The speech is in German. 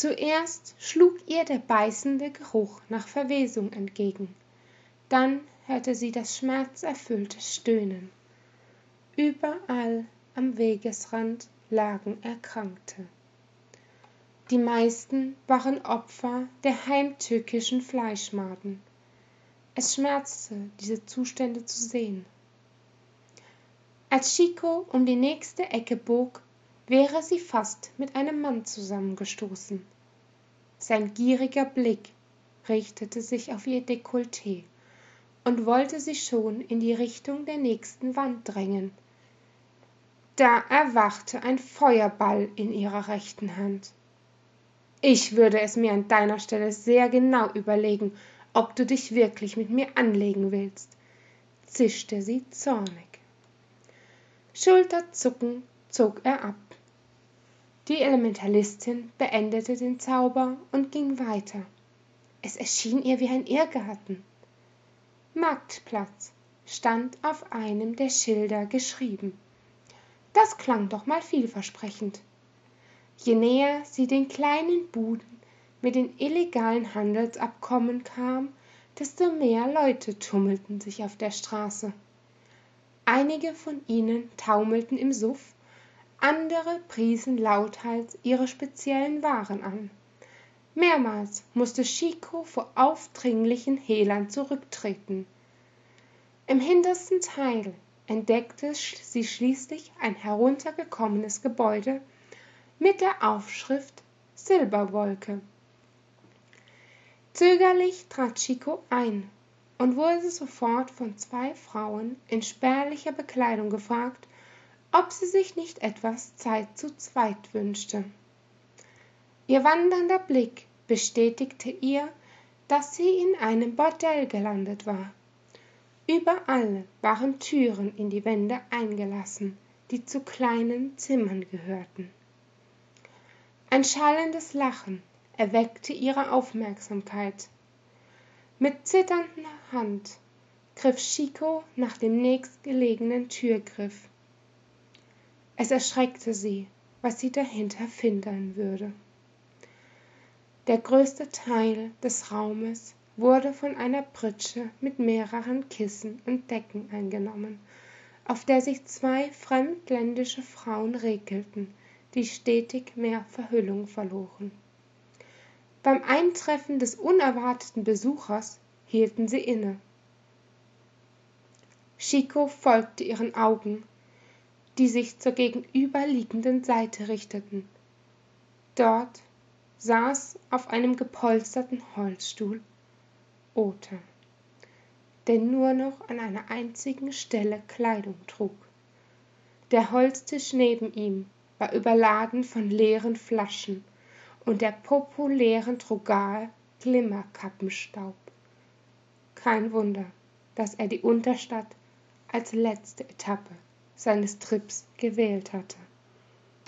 zuerst schlug ihr der beißende geruch nach verwesung entgegen. Dann hörte sie das schmerzerfüllte stöhnen. Überall am wegesrand lagen erkrankte. Die meisten waren opfer der heimtückischen fleischmaden. Es schmerzte diese zustände zu sehen. Als Chico um die nächste Ecke bog, wäre sie fast mit einem Mann zusammengestoßen. Sein gieriger Blick richtete sich auf ihr Dekolleté und wollte sie schon in die Richtung der nächsten Wand drängen. Da erwachte ein Feuerball in ihrer rechten Hand. Ich würde es mir an deiner Stelle sehr genau überlegen, ob du dich wirklich mit mir anlegen willst, zischte sie zornig. Schulterzucken zog er ab. Die Elementalistin beendete den Zauber und ging weiter. Es erschien ihr wie ein Irrgarten. Marktplatz stand auf einem der Schilder geschrieben. Das klang doch mal vielversprechend. Je näher sie den kleinen Buden mit den illegalen Handelsabkommen kam, desto mehr Leute tummelten sich auf der Straße. Einige von ihnen taumelten im Suff, andere priesen lauthals ihre speziellen Waren an. Mehrmals musste Chico vor aufdringlichen Hehlern zurücktreten. Im hintersten Teil entdeckte sie schließlich ein heruntergekommenes Gebäude mit der Aufschrift Silberwolke. Zögerlich trat Chico ein und wurde sofort von zwei Frauen in spärlicher Bekleidung gefragt, ob sie sich nicht etwas Zeit zu zweit wünschte. Ihr wandernder Blick bestätigte ihr, dass sie in einem Bordell gelandet war. Überall waren Türen in die Wände eingelassen, die zu kleinen Zimmern gehörten. Ein schallendes Lachen erweckte ihre Aufmerksamkeit. Mit zitternder Hand griff Chico nach dem nächstgelegenen Türgriff. Es erschreckte sie, was sie dahinter finden würde. Der größte Teil des Raumes wurde von einer Pritsche mit mehreren Kissen und Decken eingenommen, auf der sich zwei fremdländische Frauen regelten, die stetig mehr Verhüllung verloren. Beim Eintreffen des unerwarteten Besuchers hielten sie inne. Chico folgte ihren Augen, die sich zur gegenüberliegenden Seite richteten. Dort saß auf einem gepolsterten Holzstuhl Ota, der nur noch an einer einzigen Stelle Kleidung trug. Der Holztisch neben ihm war überladen von leeren Flaschen und der populären Trogal Glimmerkappenstaub. Kein Wunder, dass er die Unterstadt als letzte Etappe seines Trips gewählt hatte.